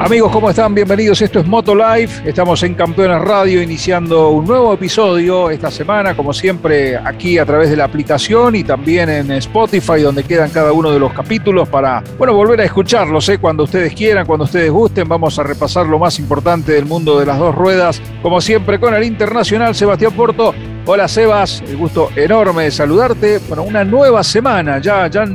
Amigos, ¿cómo están? Bienvenidos. Esto es Moto Live. Estamos en Campeones Radio iniciando un nuevo episodio esta semana, como siempre, aquí a través de la aplicación y también en Spotify, donde quedan cada uno de los capítulos para, bueno, volver a escucharlos, ¿eh? cuando ustedes quieran, cuando ustedes gusten. Vamos a repasar lo más importante del mundo de las dos ruedas, como siempre, con el internacional Sebastián Porto. Hola Sebas, el gusto enorme de saludarte. Bueno, una nueva semana, ya, ya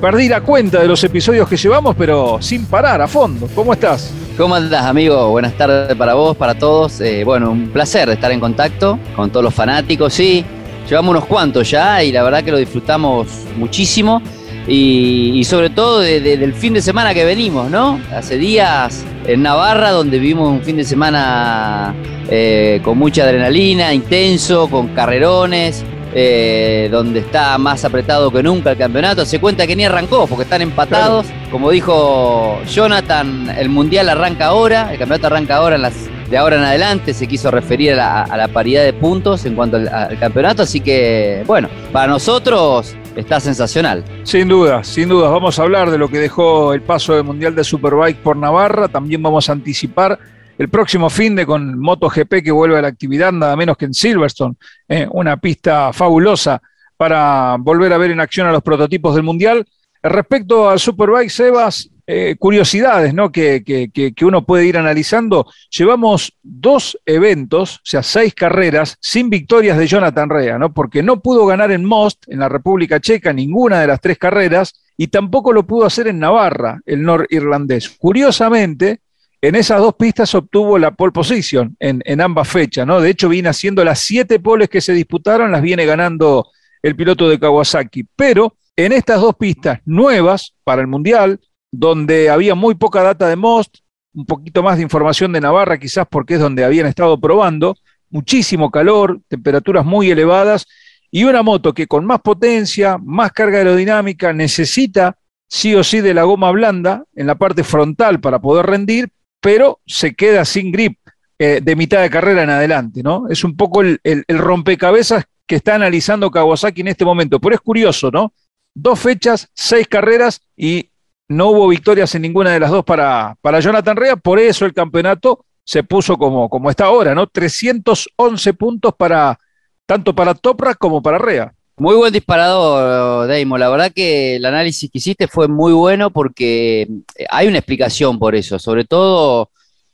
perdí la cuenta de los episodios que llevamos, pero sin parar, a fondo. ¿Cómo estás? ¿Cómo andás, amigo? Buenas tardes para vos, para todos. Eh, bueno, un placer estar en contacto con todos los fanáticos. Sí, llevamos unos cuantos ya y la verdad que lo disfrutamos muchísimo. Y, sobre todo del fin de semana que venimos, ¿no? Hace días en Navarra, donde vivimos un fin de semana eh, con mucha adrenalina, intenso, con carrerones, eh, donde está más apretado que nunca el campeonato. Se cuenta que ni arrancó porque están empatados. Como dijo Jonathan, el mundial arranca ahora, el campeonato arranca ahora en las, de ahora en adelante. Se quiso referir a la, paridad de puntos en cuanto al, campeonato. Así que, bueno, para nosotros está sensacional. Sin duda, sin duda. Vamos a hablar de lo que dejó el paso del Mundial de Superbike por Navarra. También vamos a anticipar el próximo fin de con MotoGP que vuelve a la actividad, nada menos que en Silverstone, eh, una pista fabulosa para volver a ver en acción a los prototipos del Mundial. Respecto al Superbike, Sebas, eh, curiosidades ¿no? Que, que, uno puede ir analizando. Llevamos dos eventos, o sea, seis carreras, sin victorias de Jonathan Rea, ¿no? porque no pudo ganar en Most, en la República Checa, ninguna de las tres carreras, y tampoco lo pudo hacer en Navarra, el norirlandés. Curiosamente, en esas dos pistas obtuvo la pole position en, ambas fechas, ¿no? De hecho, viene haciendo las siete poles que se disputaron, las viene ganando el piloto de Kawasaki. Pero en estas dos pistas nuevas para el Mundial, donde había muy poca data de Most, un poquito más de información de Navarra, quizás porque es donde habían estado probando, muchísimo calor, temperaturas muy elevadas, y una moto que con más potencia, más carga aerodinámica, necesita sí o sí de la goma blanda en la parte frontal para poder rendir, pero se queda sin grip eh, de mitad de carrera en adelante, ¿no? Es un poco el, rompecabezas que está analizando Kawasaki en este momento. Pero es curioso, ¿no? Dos fechas, seis carreras y no hubo victorias en ninguna de las dos para, para Jonathan Rea, por eso el campeonato se puso como, como está ahora, ¿no? 311 puntos para tanto para Toprak como para Rea. Muy buen disparador, Deimo. La verdad que el análisis que hiciste fue muy bueno porque eh, hay una explicación por eso, sobre todo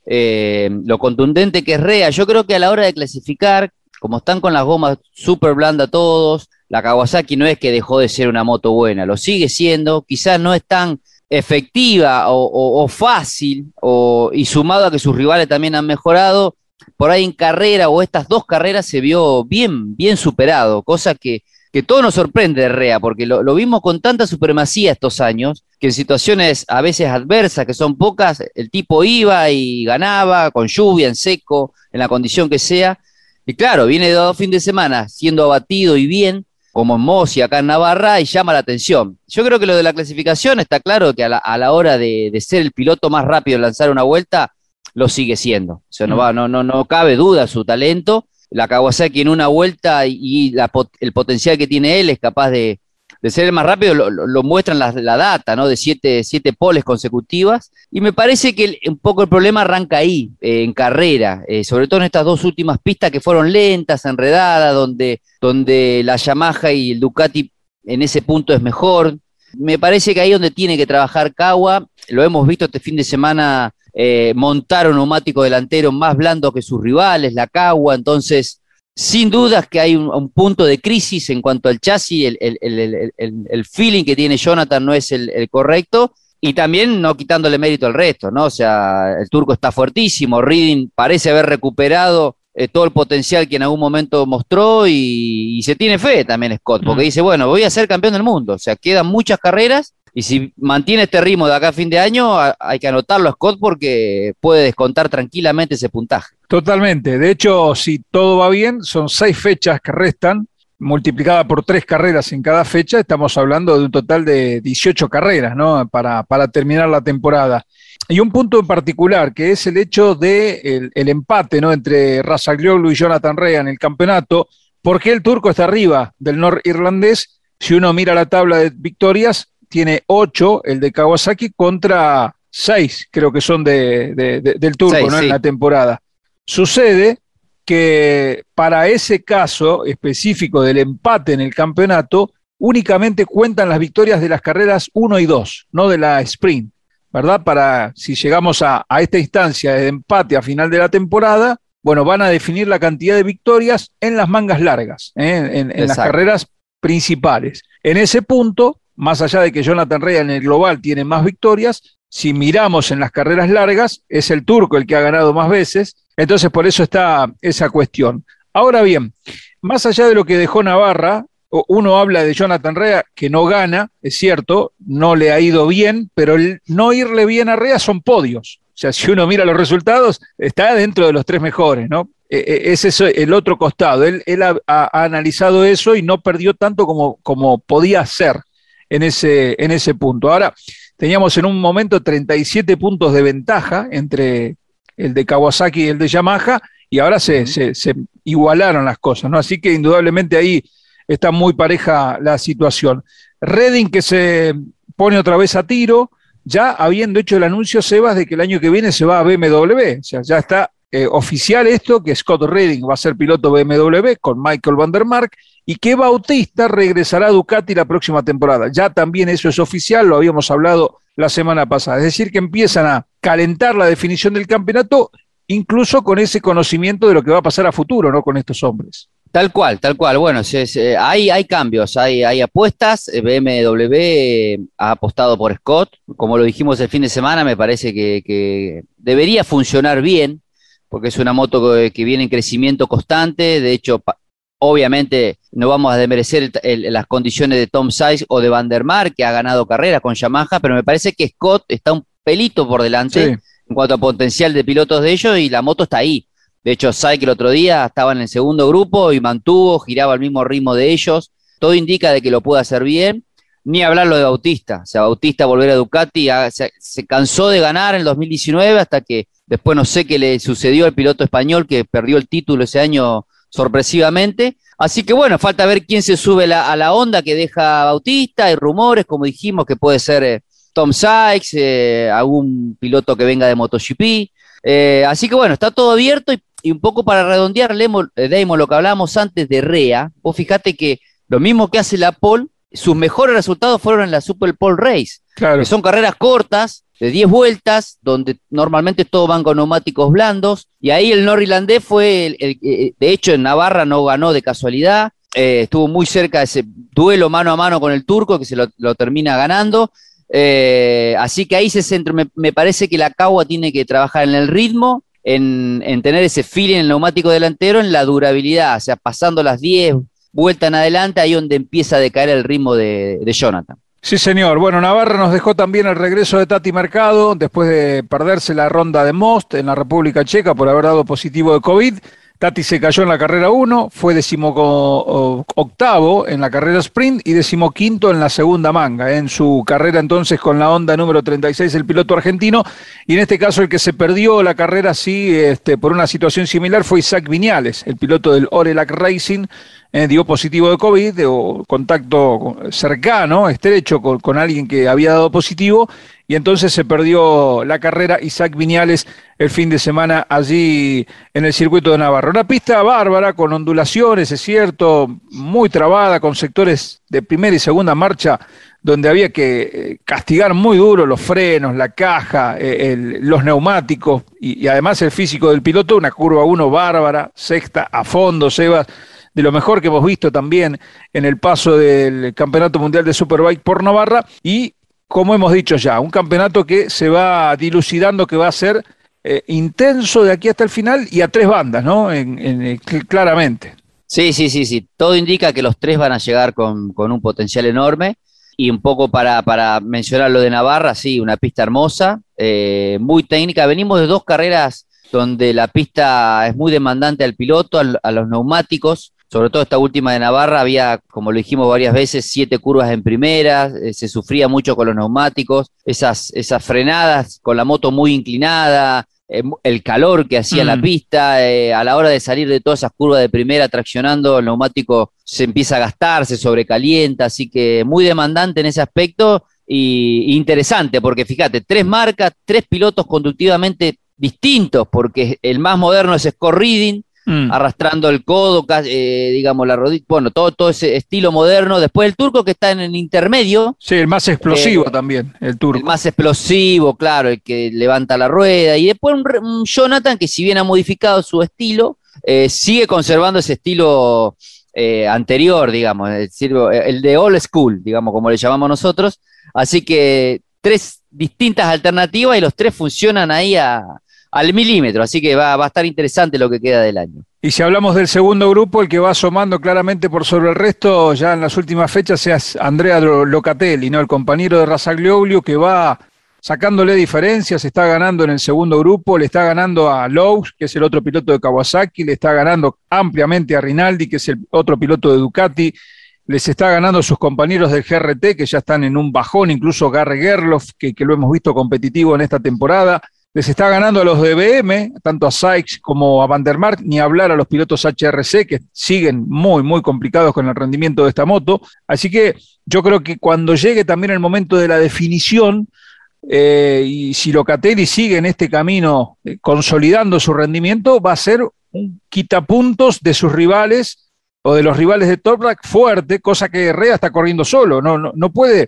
eh, lo contundente que es Rea. Yo creo que a la hora de clasificar, como están con las gomas súper blandas todos, la Kawasaki no es que dejó de ser una moto buena, lo sigue siendo, quizás no es tan efectiva o, fácil, y sumado a que sus rivales también han mejorado, por ahí en carrera o estas dos carreras se vio bien, bien superado, cosa que que todo nos sorprende de Rea, porque lo, vimos con tanta supremacía estos años, que en situaciones a veces adversas, que son pocas, el tipo iba y ganaba, con lluvia, en seco, en la condición que sea. Y claro, viene de dos fines de semana siendo abatido y bien, como en Mosi acá en Navarra, y llama la atención. Yo creo que lo de la clasificación está claro que a la, hora de, ser el piloto más rápido en lanzar una vuelta, lo sigue siendo. O sea, no, mm. va, no, no, no cabe duda su talento la Kawasaki en una vuelta y, el potencial que tiene él es capaz de, ser el más rápido, lo, muestran la, data, ¿no? De siete, siete poles consecutivas. Y me parece que un poco el problema arranca ahí, eh, en carrera, eh, sobre todo en estas dos últimas pistas que fueron lentas, enredadas, donde, donde la Yamaha y el Ducati en ese punto es mejor. Me parece que ahí es donde tiene que trabajar Kawa, lo hemos visto este fin de semana eh, montar un neumático delantero más blando que sus rivales, la Cagua, entonces sin dudas que hay un, punto de crisis en cuanto al chasis, el, feeling que tiene Jonathan no es el, correcto, y también no quitándole mérito al resto, ¿no? O sea, el turco está fuertísimo, Reading parece haber recuperado eh, todo el potencial que en algún momento mostró y, se tiene fe también Scott, porque dice, bueno, voy a ser campeón del mundo, o sea, quedan muchas carreras y si mantiene este ritmo de acá a fin de año, hay que anotarlo Scott porque puede descontar tranquilamente ese puntaje. Totalmente, de hecho, si todo va bien, son seis fechas que restan, multiplicada por tres carreras en cada fecha, estamos hablando de un total de 18 carreras, ¿no? Para, para terminar la temporada. Y un punto en particular, que es el hecho de el, empate ¿no? entre Rasaglioglu y Jonathan Rea en el campeonato, porque el turco está arriba del norirlandés. Si uno mira la tabla de victorias, tiene ocho el de Kawasaki contra seis, creo que son de, del turco ¿no? en la temporada. Sucede que para ese caso específico del empate en el campeonato, únicamente cuentan las victorias de las carreras 1 y 2, no de la sprint. ¿verdad? Para si llegamos a, esta instancia de empate a final de la temporada, bueno, van a definir la cantidad de victorias en las mangas largas, ¿eh? en, las carreras principales. En ese punto, más allá de que Jonathan Rea en el global tiene más victorias, si miramos en las carreras largas, es el turco el que ha ganado más veces, entonces por eso está esa cuestión. Ahora bien, más allá de lo que dejó Navarra, uno habla de Jonathan Rea que no gana, es cierto, no le ha ido bien, pero el no irle bien a Rea son podios. O sea, si uno mira los resultados, está dentro de los tres mejores, ¿no? E, e, ese es el otro costado. Él, ha, analizado eso y no perdió tanto como podía ser en ese, en ese punto. Ahora, teníamos en un momento 37 puntos de ventaja entre el de Kawasaki y el de Yamaha, y ahora se, se, se igualaron las cosas, ¿no? Así que indudablemente ahí está muy pareja la situación. Redding que se pone otra vez a tiro, ya habiendo hecho el anuncio, Sebas, de que el año que viene se va a BMW. O sea, ya está eh, oficial esto, que Scott Redding va a ser piloto BMW con Michael Van y que Bautista regresará a Ducati la próxima temporada. Ya también eso es oficial, lo habíamos hablado la semana pasada. Es decir, que empiezan a calentar la definición del campeonato, incluso con ese conocimiento de lo que va a pasar a futuro, ¿no? Con estos hombres. Tal cual, tal cual. Bueno, hay, hay cambios, hay, hay apuestas. Eh, BMW eh, ha apostado por Scott. Como lo dijimos el fin de semana, me parece que, debería funcionar bien, porque es una moto que, viene en crecimiento constante. De hecho, obviamente no vamos a desmerecer las condiciones de Tom Size o de Van der Mar, que ha ganado carreras con Yamaha, pero me parece que Scott está un pelito por delante en cuanto a potencial de pilotos de ellos y la moto está ahí. De hecho, que el otro día estaba en el segundo grupo y mantuvo, giraba al mismo ritmo de ellos. Todo indica de que lo puede hacer bien. Ni hablarlo de Bautista. O sea, Bautista volver a Ducati se, cansó de ganar en el 2019 hasta que después no sé qué le sucedió al piloto español que perdió el título ese año sorpresivamente. Así que bueno, falta ver quién se sube a la onda que deja Bautista. Hay rumores, como dijimos, que puede ser eh, Tom Sykes, eh, algún piloto que venga de MotoGP. Eh, así que bueno, está todo abierto y un poco para redondear, Damon, lo que hablábamos antes de Rea, vos fijate que lo mismo que hace la Pole, sus mejores resultados fueron en la Super Pole Race, que son carreras cortas, de 10 vueltas, donde normalmente todos van con neumáticos blandos, y ahí el norirlandés fue, el, eh, de hecho en Navarra no ganó de casualidad, eh, estuvo muy cerca de ese duelo mano a mano con el turco, que se lo, termina ganando, así que ahí se centra, me, me, parece que la Cagua tiene que trabajar en el ritmo en, tener ese feeling en el neumático delantero, en la durabilidad, o sea, pasando las 10 vueltas en adelante, ahí donde empieza a decaer el ritmo de, de Jonathan. Sí, señor. Bueno, Navarra nos dejó también el regreso de Tati Mercado después de perderse la ronda de Most en la República Checa por haber dado positivo de COVID. Tati se cayó en la carrera 1, fue octavo en la carrera sprint y decimoquinto en la segunda manga. En su carrera entonces con la Honda número 36, el piloto argentino. Y en este caso el que se perdió la carrera sí, este, por una situación similar fue Isaac Viñales, el piloto del Orelac Racing. Eh, dio positivo de COVID o contacto cercano, estrecho con alguien que había dado positivo y entonces se perdió la carrera Isaac Viñales el fin de semana allí en el circuito de Navarra. Una pista bárbara con ondulaciones, es cierto, muy trabada, con sectores de primera y segunda marcha donde había que eh, castigar muy duro los frenos, la caja, eh, los neumáticos y, además el físico del piloto, una curva 1 bárbara, sexta a fondo, Sebas, de lo mejor que hemos visto también en el paso del Campeonato Mundial de Superbike por Navarra y como hemos dicho ya, un campeonato que se va dilucidando que va a ser eh, intenso de aquí hasta el final y a tres bandas, ¿no? En, claramente. Sí, sí, sí, sí. Todo indica que los tres van a llegar con, un potencial enorme. Y un poco para, para, mencionar lo de Navarra, sí, una pista hermosa, eh, muy técnica. Venimos de dos carreras donde la pista es muy demandante al piloto, a los neumáticos. Sobre todo esta última de Navarra, había, como lo dijimos varias veces, siete curvas en primera, eh, se sufría mucho con los neumáticos, esas, esas frenadas con la moto muy inclinada, eh, el calor que hacía la mm. pista, eh, a la hora de salir de todas esas curvas de primera traccionando, el neumático se empieza a gastar, se sobrecalienta, así que muy demandante en ese aspecto y interesante, porque fíjate, tres marcas, tres pilotos conductivamente distintos, porque el más moderno es Scott Reading, Mm. arrastrando el codo, eh, digamos, la rodilla, bueno, todo, todo ese estilo moderno. Después el turco que está en el intermedio. Sí, el más explosivo eh, también, el turco. El más explosivo, claro, el que levanta la rueda. Y después un, Jonathan que si bien ha modificado su estilo, eh, sigue conservando ese estilo anterior, digamos, el de old school, digamos, como le llamamos nosotros. Así que tres distintas alternativas y los tres funcionan ahí a, al milímetro, así que va, va, a estar interesante lo que queda del año. Y si hablamos del segundo grupo, el que va asomando claramente por sobre el resto, ya en las últimas fechas, es Andrea Locatelli, ¿no? el compañero de Razaglioglio que va sacándole diferencias, está ganando en el segundo grupo, le está ganando a Lowe's, que es el otro piloto de Kawasaki, le está ganando ampliamente a Rinaldi, que es el otro piloto de Ducati, les está ganando a sus compañeros del GRT, que ya están en un bajón, incluso Garre Gerloff, que lo hemos visto competitivo en esta temporada, les está ganando a los de BM, tanto a Sykes como a Vandermark, ni hablar a los pilotos HRC, que siguen muy, muy complicados con el rendimiento de esta moto. Así que yo creo que cuando llegue también el momento de la definición, eh, y si Locatelli sigue en este camino eh, consolidando su rendimiento, va a ser un quitapuntos de sus rivales o de los rivales de Toprak fuerte, cosa que Rea está corriendo solo, no, no, no puede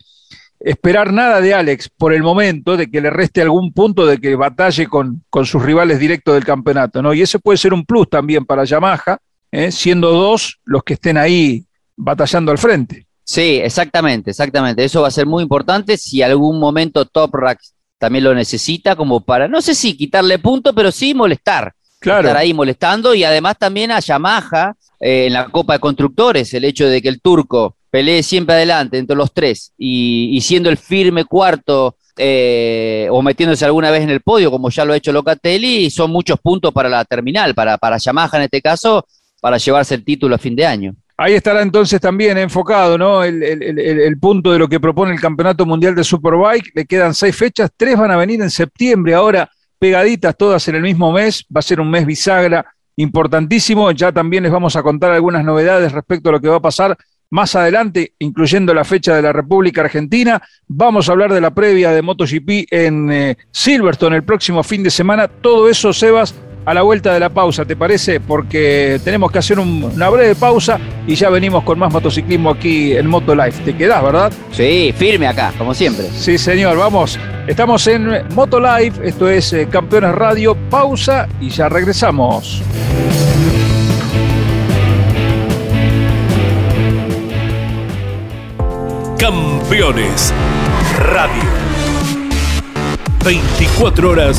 esperar nada de Alex por el momento, de que le reste algún punto, de que batalle con, con sus rivales directos del campeonato, ¿no? Y ese puede ser un plus también para Yamaha, ¿eh? siendo dos los que estén ahí batallando al frente. Sí, exactamente, exactamente. Eso va a ser muy importante si algún momento Top Rack también lo necesita, como para, no sé si quitarle punto, pero sí molestar. Claro. Estar ahí molestando y además también a Yamaha eh, en la Copa de Constructores, el hecho de que el turco pelee siempre adelante entre los tres y, siendo el firme cuarto eh, o metiéndose alguna vez en el podio, como ya lo ha hecho Locatelli, son muchos puntos para la terminal, para, para Yamaha en este caso, para llevarse el título a fin de año. Ahí estará entonces también enfocado ¿no? El, el, punto de lo que propone el Campeonato Mundial de Superbike. Le quedan seis fechas, tres van a venir en septiembre, ahora pegaditas todas en el mismo mes. Va a ser un mes bisagra importantísimo. Ya también les vamos a contar algunas novedades respecto a lo que va a pasar más adelante, incluyendo la fecha de la República Argentina. Vamos a hablar de la previa de MotoGP en eh, Silverstone el próximo fin de semana. Todo eso, Sebas, a la vuelta de la pausa, ¿te parece? Porque tenemos que hacer una breve pausa y ya venimos con más motociclismo aquí en Moto Life. ¿Te quedás, verdad? Sí, firme acá, como siempre. Sí, señor, vamos. Estamos en Moto Life, esto es eh, Campeones Radio. Pausa y ya regresamos. Campeones Radio. 24 horas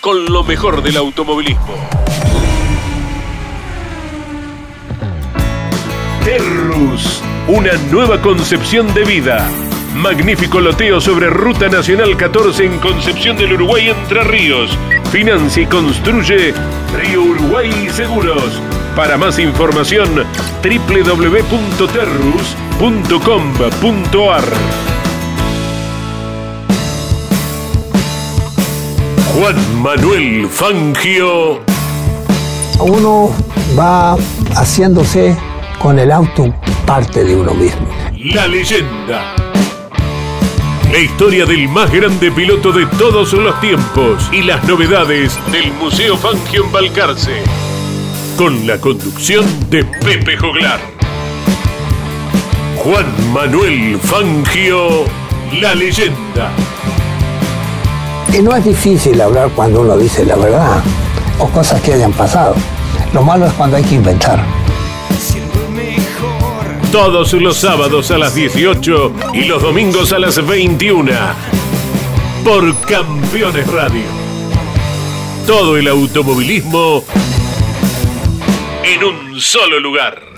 con lo mejor del automovilismo. Terrus, una nueva concepción de vida. Magnífico loteo sobre Ruta Nacional 14 en Concepción del Uruguay Entre Ríos. Financia y construye Río Uruguay Seguros. Para más información, www.terrus.com.ar. Juan Manuel Fangio. Uno va haciéndose con el auto parte de uno mismo. La leyenda. La historia del más grande piloto de todos los tiempos y las novedades del Museo Fangio en Balcarce con la conducción de Pepe Joglar. Juan Manuel Fangio, la leyenda. Y no es difícil hablar cuando uno dice la verdad o cosas que hayan pasado. Lo malo es cuando hay que inventar. Todos los sábados a las 18 y los domingos a las 21 por Campeones Radio todo el automovilismo en un solo lugar.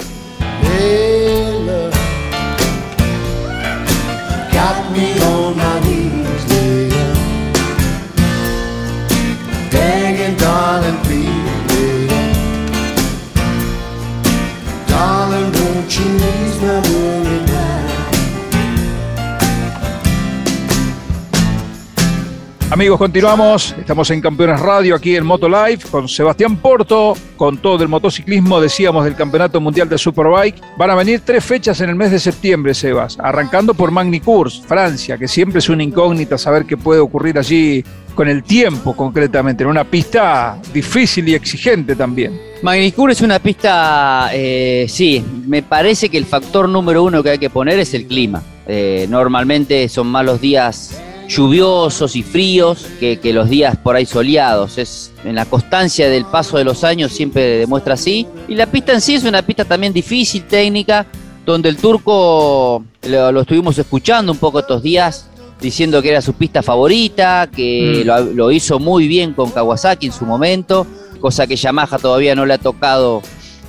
Amigos, continuamos. Estamos en Campeones Radio aquí en Moto Live con Sebastián Porto, con todo el motociclismo, decíamos, del Campeonato Mundial de Superbike. Van a venir tres fechas en el mes de septiembre, Sebas, arrancando por Magny-Cours, Francia, que siempre es una incógnita saber qué puede ocurrir allí con el tiempo concretamente, en una pista difícil y exigente también. Magny-Cours es una pista, eh, sí, me parece que el factor número uno que hay que poner es el clima. Eh, normalmente son malos días lluviosos y fríos que, los días por ahí soleados. Es en la constancia del paso de los años siempre demuestra así. Y la pista en sí es una pista también difícil, técnica, donde el turco lo, estuvimos escuchando un poco estos días diciendo que era su pista favorita, que mm. lo, hizo muy bien con Kawasaki en su momento, cosa que Yamaha todavía no le ha tocado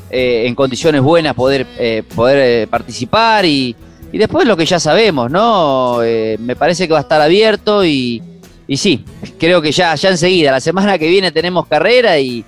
eh, en condiciones buenas poder, eh, poder eh, participar y, y después lo que ya sabemos, ¿no? Eh, me parece que va a estar abierto y, sí, creo que ya, enseguida, la semana que viene tenemos carrera y,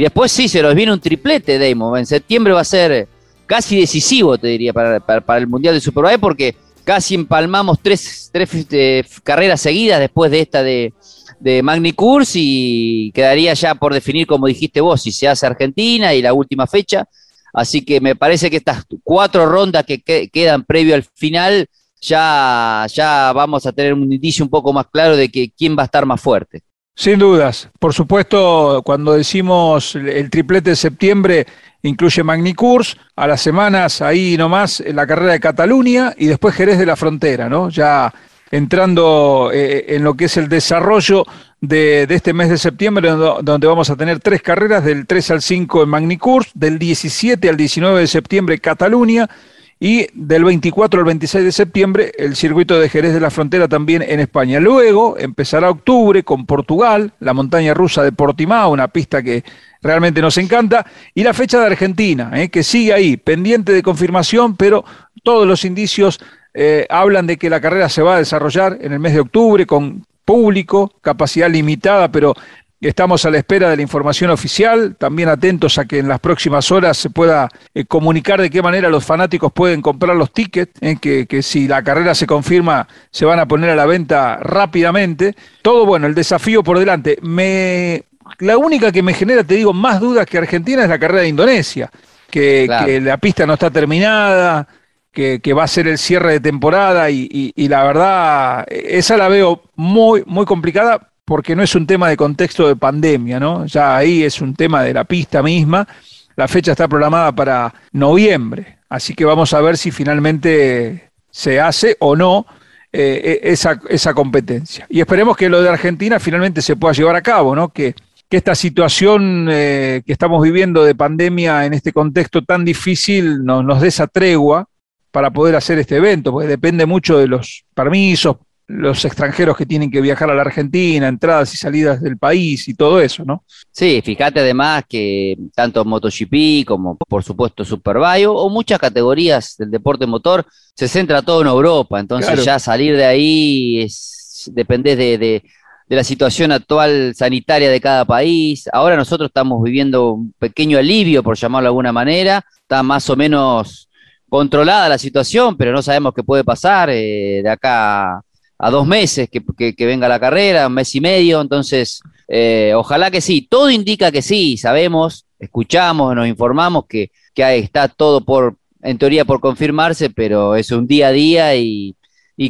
después sí, se nos viene un triplete, Damon. En septiembre va a ser casi decisivo, te diría, para, para, el Mundial de Superbike porque casi empalmamos tres, tres eh, carreras seguidas después de esta de, de Magni y quedaría ya por definir, como dijiste vos, si se hace Argentina y la última fecha Así que me parece que estas cuatro rondas que, quedan previo al final, ya, ya vamos a tener un indicio un poco más claro de que quién va a estar más fuerte. Sin dudas. Por supuesto, cuando decimos el triplete de septiembre, incluye Magnicurs, a las semanas ahí nomás la carrera de Cataluña y después Jerez de la Frontera, ¿no? Ya entrando eh, en lo que es el desarrollo de, este mes de septiembre, donde vamos a tener tres carreras, del 3 al 5 en Magnicurs, del 17 al 19 de septiembre Cataluña, y del 24 al 26 de septiembre el circuito de Jerez de la Frontera también en España. Luego empezará octubre con Portugal, la montaña rusa de Portimao, una pista que realmente nos encanta, y la fecha de Argentina, eh, que sigue ahí, pendiente de confirmación, pero todos los indicios eh, hablan de que la carrera se va a desarrollar en el mes de octubre con público, capacidad limitada, pero estamos a la espera de la información oficial, también atentos a que en las próximas horas se pueda eh, comunicar de qué manera los fanáticos pueden comprar los tickets, eh, que, si la carrera se confirma se van a poner a la venta rápidamente. Todo bueno, el desafío por delante. Me, la única que me genera, te digo, más dudas que Argentina es la carrera de Indonesia, que la pista no está terminada, que, va a ser el cierre de temporada y, la verdad, esa la veo muy, muy complicada porque no es un tema de contexto de pandemia, ¿no? Ya ahí es un tema de la pista misma. La fecha está programada para noviembre, así que vamos a ver si finalmente se hace o no eh, e, esa, esa competencia. Y esperemos que lo de Argentina finalmente se pueda llevar a cabo, ¿no? Que, que esta situación eh, que estamos viviendo de pandemia en este contexto tan difícil nos, nos dé esa tregua para poder hacer este evento, porque depende mucho de los permisos, los extranjeros que tienen que viajar a la Argentina, entradas y salidas del país y todo eso, ¿no? Sí, fíjate además que tanto MotoGP como por supuesto Superbike o muchas categorías del deporte motor se centra todo en Europa, entonces ya salir de ahí es depende de, de, de la situación actual sanitaria de cada país. Ahora nosotros estamos viviendo un pequeño alivio, por llamarlo de alguna manera, está más o menos controlada la situación, pero no sabemos qué puede pasar eh, de acá a, dos meses que, venga la carrera, un mes y medio, entonces eh, ojalá que sí, todo indica que sí, sabemos, escuchamos, nos informamos que, que está todo por, en teoría por confirmarse, pero es un día a día y,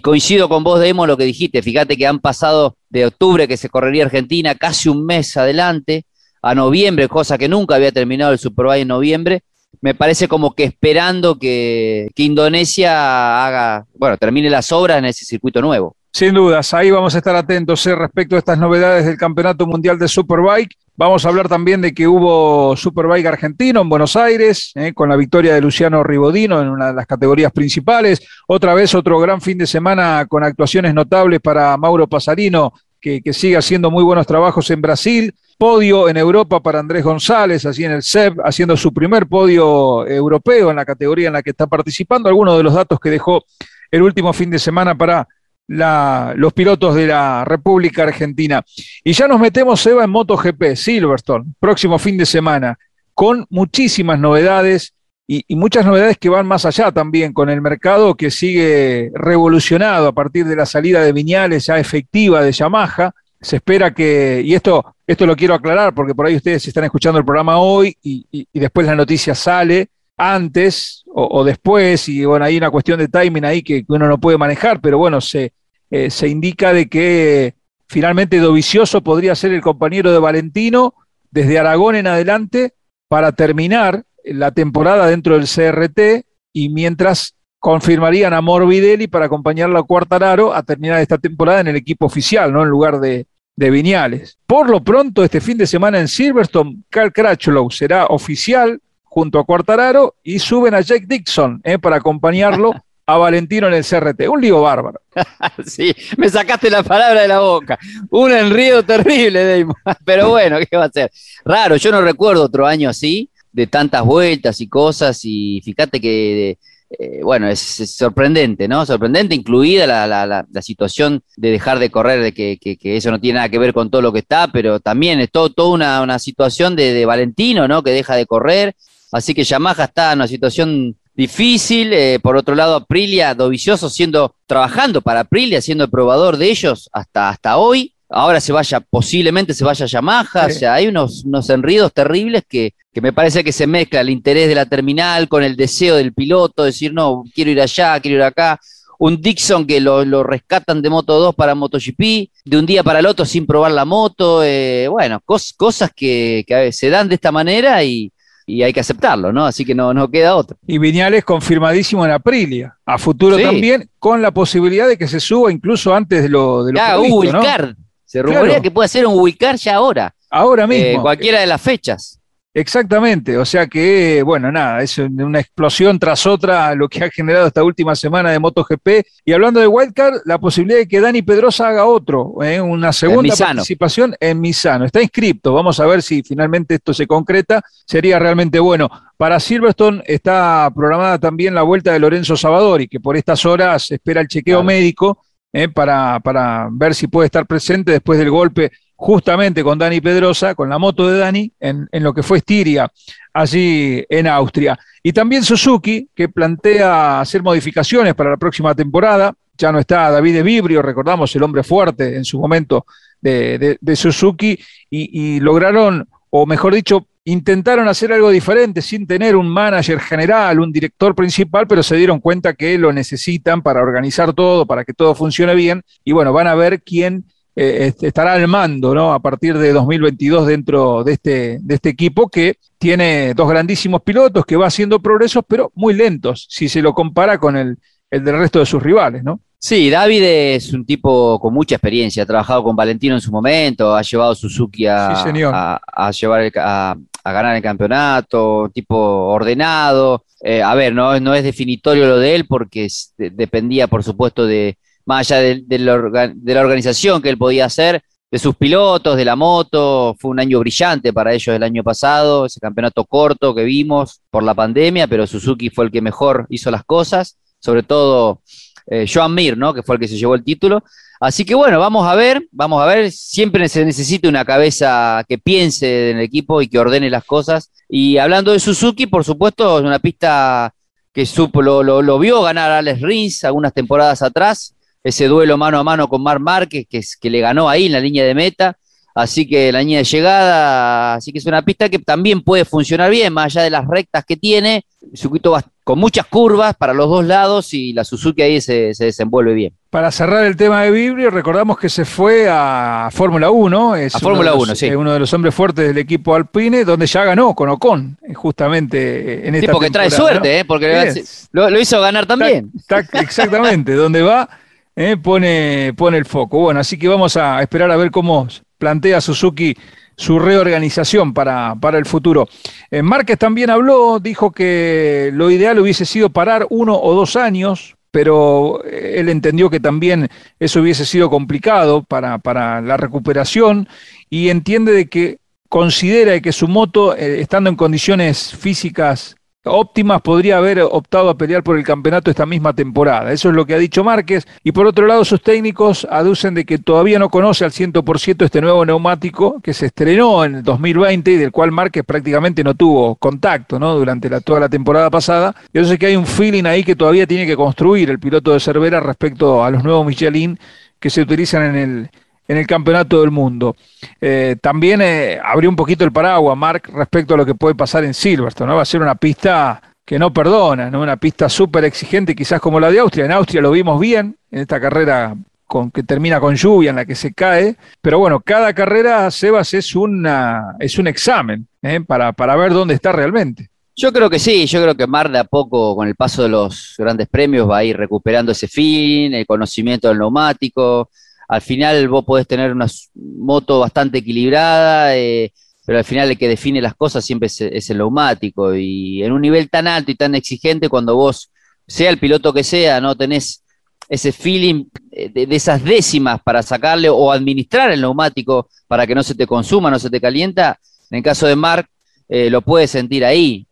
coincido con vos, Demo, lo que dijiste, fíjate que han pasado de octubre que se correría Argentina casi un mes adelante, a noviembre, cosa que nunca había terminado el Superbike en noviembre, me parece como que esperando que, Indonesia haga, bueno, termine las obras en ese circuito nuevo. Sin dudas, ahí vamos a estar atentos eh, respecto a estas novedades del Campeonato Mundial de Superbike. Vamos a hablar también de que hubo Superbike argentino en Buenos Aires, eh, con la victoria de Luciano Ribodino en una de las categorías principales. Otra vez otro gran fin de semana con actuaciones notables para Mauro Pasarino que, que sigue haciendo muy buenos trabajos en Brasil. Podio en Europa para Andrés González, así en el SEB, haciendo su primer podio europeo en la categoría en la que está participando. Algunos de los datos que dejó el último fin de semana para los pilotos de la República Argentina. Y ya nos metemos, Eva, en MotoGP, Silverstone, próximo fin de semana, con muchísimas novedades y, y, muchas novedades que van más allá también con el mercado que sigue revolucionado a partir de la salida de Viñales ya efectiva de Yamaha. Se espera que, y esto, esto lo quiero aclarar porque por ahí ustedes están escuchando el programa hoy y, después la noticia sale antes o, después, y bueno, hay una cuestión de timing ahí que, uno no puede manejar, pero bueno, se, eh, se indica de que finalmente Dovicioso podría ser el compañero de Valentino desde Aragón en adelante para terminar la temporada dentro del CRT y mientras confirmarían a Morbidelli para acompañarlo a Cuartararo a terminar esta temporada en el equipo oficial, ¿no? En lugar de, de Viñales. Por lo pronto, este fin de semana en Silverstone, Carl Crutchlow será oficial junto a Cuartararo y suben a Jake Dixon ¿eh? para acompañarlo a Valentino en el CRT. Un lío bárbaro. sí, me sacaste la palabra de la boca. Un enrío terrible, Damon. Pero bueno, ¿qué va a ser? Raro, yo no recuerdo otro año así, de tantas vueltas y cosas, y fíjate que, eh, bueno, es, sorprendente, ¿no? Sorprendente, incluida la, la, la, la situación de dejar de correr, de que, que, eso no tiene nada que ver con todo lo que está, pero también es todo, toda una, una situación de, de Valentino, ¿no? Que deja de correr. Así que Yamaha está en una situación difícil. Eh, por otro lado, Aprilia, Dovicioso siendo, trabajando para Aprilia, siendo el probador de ellos hasta, hasta hoy. Ahora se vaya, posiblemente se vaya Yamaha. Sí. O sea, hay unos, unos enridos terribles que, que me parece que se mezcla el interés de la terminal con el deseo del piloto, decir, no, quiero ir allá, quiero ir acá. Un Dixon que lo, lo rescatan de Moto 2 para MotoGP, de un día para el otro sin probar la moto. Eh, bueno, cos, cosas que, que se dan de esta manera y, y hay que aceptarlo, ¿no? Así que no, no queda otra. Y Viñales confirmadísimo en Aprilia, a futuro sí. también, con la posibilidad de que se suba incluso antes de lo, de lo ya, previsto, un wildcard. ¿no? Se rumorea claro. que puede ser un wildcard ya ahora. Ahora mismo. Eh, cualquiera de las fechas. Exactamente, o sea que, bueno, nada, es una explosión tras otra lo que ha generado esta última semana de MotoGP. Y hablando de Wildcard, la posibilidad de que Dani Pedrosa haga otro, ¿eh? una segunda participación en Misano. Está inscripto, vamos a ver si finalmente esto se concreta, sería realmente bueno. Para Silverstone está programada también la vuelta de Lorenzo Savadori, que por estas horas espera el chequeo claro. médico eh, para, para ver si puede estar presente después del golpe justamente con Dani Pedrosa, con la moto de Dani, en, en, lo que fue Estiria, allí en Austria. Y también Suzuki, que plantea hacer modificaciones para la próxima temporada. Ya no está David de Vibrio, recordamos el hombre fuerte en su momento de, de, de Suzuki, y, y lograron, o mejor dicho, intentaron hacer algo diferente sin tener un manager general, un director principal, pero se dieron cuenta que lo necesitan para organizar todo, para que todo funcione bien. Y bueno, van a ver quién eh, estará al mando ¿no? a partir de 2022 dentro de este, de este equipo que tiene dos grandísimos pilotos que va haciendo progresos, pero muy lentos si se lo compara con el, el del resto de sus rivales. ¿no? Sí, David es un tipo con mucha experiencia, ha trabajado con Valentino en su momento, ha llevado Suzuki a, sí, a, a llevar el, a, a, ganar el campeonato, tipo ordenado. Eh, a ver, no, no es definitorio lo de él porque dependía, por supuesto, de, más allá de, de, la, de, la, organización que él podía hacer, de sus pilotos, de la moto. Fue un año brillante para ellos el año pasado, ese campeonato corto que vimos por la pandemia, pero Suzuki fue el que mejor hizo las cosas, sobre todo eh, Joan Mir, ¿no? que fue el que se llevó el título. Así que bueno, vamos a ver, vamos a ver, siempre se necesita una cabeza que piense en el equipo y que ordene las cosas. Y hablando de Suzuki, por supuesto, es una pista que supo, lo, lo, vio ganar Alex Rins algunas temporadas atrás, ese duelo mano a mano con Mar Márquez, que, que le ganó ahí en la línea de meta. Así que la línea de llegada, así que es una pista que también puede funcionar bien, más allá de las rectas que tiene. Circuito con muchas curvas para los dos lados y la Suzuki ahí se, se desenvuelve bien. Para cerrar el tema de Vibrio, recordamos que se fue a Fórmula 1. Es a Fórmula 1, sí. Es uno de los hombres fuertes del equipo Alpine, donde ya ganó con Ocon, justamente en esta sí, porque trae suerte, ¿no? ¿eh? porque lo, lo, hizo ganar también. Tac, tac, exactamente, donde va, eh, pone, pone el foco. Bueno, así que vamos a esperar a ver cómo plantea Suzuki su reorganización para, para el futuro. Eh, Márquez también habló, dijo que lo ideal hubiese sido parar uno o dos años pero él entendió que también eso hubiese sido complicado para, para la recuperación y entiende de que considera que su moto, eh, estando en condiciones físicas óptimas podría haber optado a pelear por el campeonato esta misma temporada. Eso es lo que ha dicho Márquez. Y por otro lado, sus técnicos aducen de que todavía no conoce al 100% este nuevo neumático que se estrenó en el 2020 y del cual Márquez prácticamente no tuvo contacto ¿no? durante toda la temporada pasada. Y entonces que hay un feeling ahí que todavía tiene que construir el piloto de Cervera respecto a los nuevos Michelin que se utilizan en el, en el campeonato del mundo. Eh, también eh, abrió un poquito el paraguas, Mark, respecto a lo que puede pasar en Silverstone. ¿no? Va a ser una pista que no perdona, ¿no? una pista súper exigente, quizás como la de Austria. En Austria lo vimos bien, en esta carrera con, que termina con lluvia, en la que se cae. Pero bueno, cada carrera, Sebas, es, una, es un examen ¿eh? para, para ver dónde está realmente. Yo creo que sí, yo creo que Mar de a poco, con el paso de los grandes premios, va a ir recuperando ese fin, el conocimiento del neumático, al final vos podés tener una moto bastante equilibrada, eh, pero al final el que define las cosas siempre es, el neumático. Y en un nivel tan alto y tan exigente, cuando vos, sea el piloto que sea, no tenés ese feeling eh, de, esas décimas para sacarle o administrar el neumático para que no se te consuma, no se te calienta, en el caso de Mark, eh, lo puedes sentir ahí.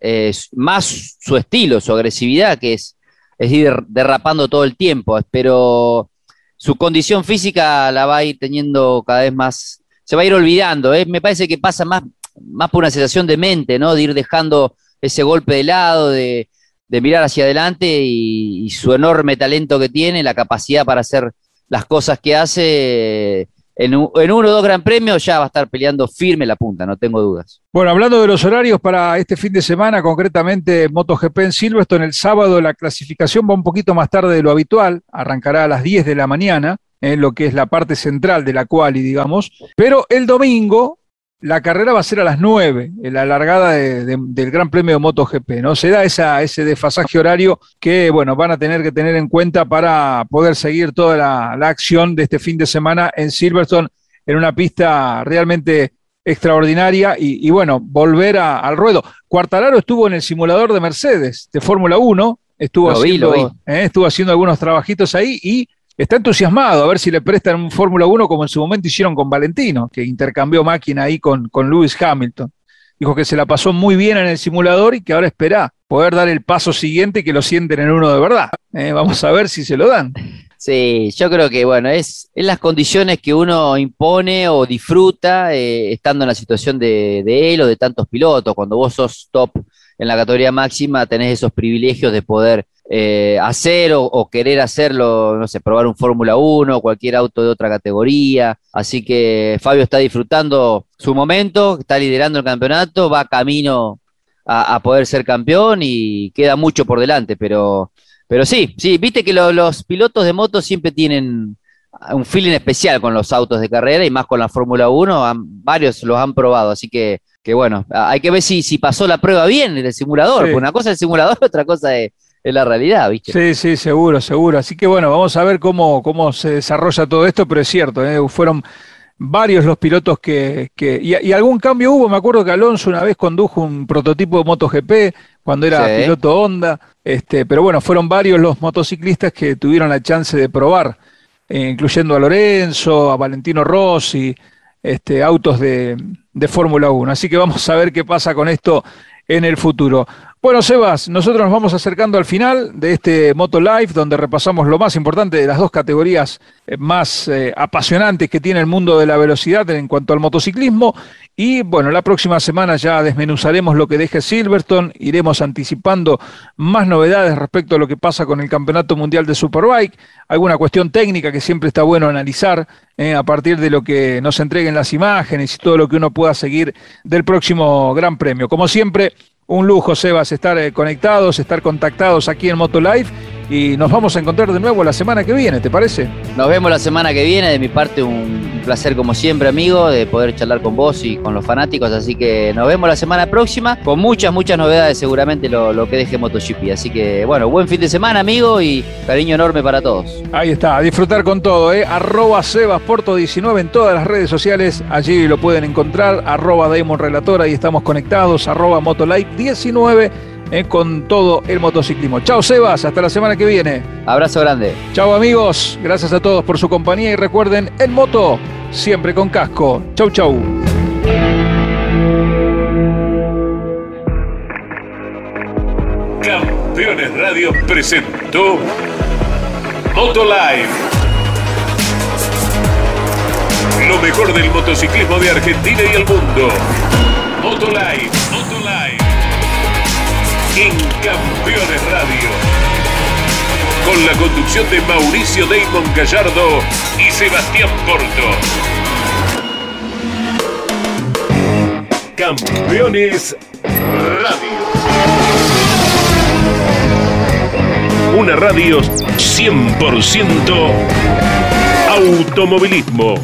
más su estilo, su agresividad, que es, es ir derrapando todo el tiempo. Pero su condición física la va a ir teniendo cada vez más, se va a ir olvidando. ¿eh? Me parece que pasa más, más por una sensación de mente, ¿no? De ir dejando ese golpe de lado, de, mirar hacia adelante y, su enorme talento que tiene, la capacidad para hacer las cosas que hace. En, uno o dos gran premios ya va a estar peleando firme la punta, no tengo dudas. Bueno, hablando de los horarios para este fin de semana, concretamente MotoGP en Silverstone, el sábado la clasificación va un poquito más tarde de lo habitual, arrancará a las 10 de la mañana, en lo que es la parte central de la quali, digamos, pero el domingo la carrera va a ser a las 9, en la largada del Gran Premio de MotoGP, ¿no? Se da esa, ese desfasaje horario que, bueno, van a tener que tener en cuenta para poder seguir toda la, acción de este fin de semana en Silverstone, en una pista realmente extraordinaria y, bueno, volver al ruedo. Cuartararo estuvo en el simulador de Mercedes de Fórmula 1, estuvo, haciendo, eh, estuvo haciendo algunos trabajitos ahí y está entusiasmado a ver si le prestan un Fórmula 1 como en su momento hicieron con Valentino, que intercambió máquina ahí con, con Lewis Hamilton. Dijo que se la pasó muy bien en el simulador y que ahora espera poder dar el paso siguiente y que lo sienten en uno de verdad. Eh, vamos a ver si se lo dan. Sí, yo creo que bueno, es, en las condiciones que uno impone o disfruta eh, estando en la situación de, de, él o de tantos pilotos. Cuando vos sos top en la categoría máxima, tenés esos privilegios de poder eh, hacer o, querer hacerlo, no sé, probar un Fórmula 1 o cualquier auto de otra categoría. Así que Fabio está disfrutando su momento, está liderando el campeonato, va camino a, poder ser campeón y queda mucho por delante, pero, pero sí, sí, viste que los pilotos de moto siempre tienen un feeling especial con los autos de carrera y más con la Fórmula 1, varios los han probado, así que, que bueno, hay que ver si, si pasó la prueba bien en el simulador, una cosa es el simulador, otra cosa es es la realidad, ¿viste? Sí, sí, seguro, seguro. Así que bueno, vamos a ver cómo, cómo se desarrolla todo esto, pero es cierto, ¿eh? fueron varios los pilotos que... que y, algún cambio hubo, me acuerdo que Alonso una vez condujo un prototipo de MotoGP cuando era piloto Honda, este, pero bueno, fueron varios los motociclistas que tuvieron la chance de probar, eh, incluyendo a Lorenzo, a Valentino Rossi, este, autos de, de Fórmula 1. Así que vamos a ver qué pasa con esto en el futuro. Bueno, Sebas, nosotros nos vamos acercando al final de este Moto Live, donde repasamos lo más importante de las dos categorías eh, más eh, apasionantes que tiene el mundo de la velocidad en cuanto al motociclismo. Y bueno, la próxima semana ya desmenuzaremos lo que deje Silverstone, iremos anticipando más novedades respecto a lo que pasa con el Campeonato Mundial de Superbike, alguna cuestión técnica que siempre está bueno analizar eh, a partir de lo que nos entreguen las imágenes y todo lo que uno pueda seguir del próximo Gran Premio. Como siempre, un lujo, Sebas, estar eh, conectados, estar contactados aquí en Motolife y nos vamos a encontrar de nuevo la semana que viene, ¿te parece? Nos vemos la semana que viene, de mi parte un placer como siempre, amigo, de poder charlar con vos y con los fanáticos, así que nos vemos la semana próxima con muchas, muchas novedades seguramente lo, que deje MotoGP, así que bueno, buen fin de semana, amigo, y cariño enorme para todos. Ahí está, a disfrutar con todo, ¿eh? Arroba Sebasporto19 en todas las redes sociales, allí lo pueden encontrar, arroba Damon Relatora, ahí estamos conectados, arroba Motolife 19 eh, con todo el motociclismo. Chao Sebas, hasta la semana que viene. Abrazo grande. Chao amigos, gracias a todos por su compañía y recuerden, en moto, siempre con casco. Chau, chau. Campeones Radio presentó Motolive. Lo mejor del motociclismo de Argentina y el mundo. Motolive, Motolive. En Campeones Radio. Con la conducción de Mauricio Damon Gallardo y Sebastián Porto. Campeones Radio. Una radio 100% automovilismo.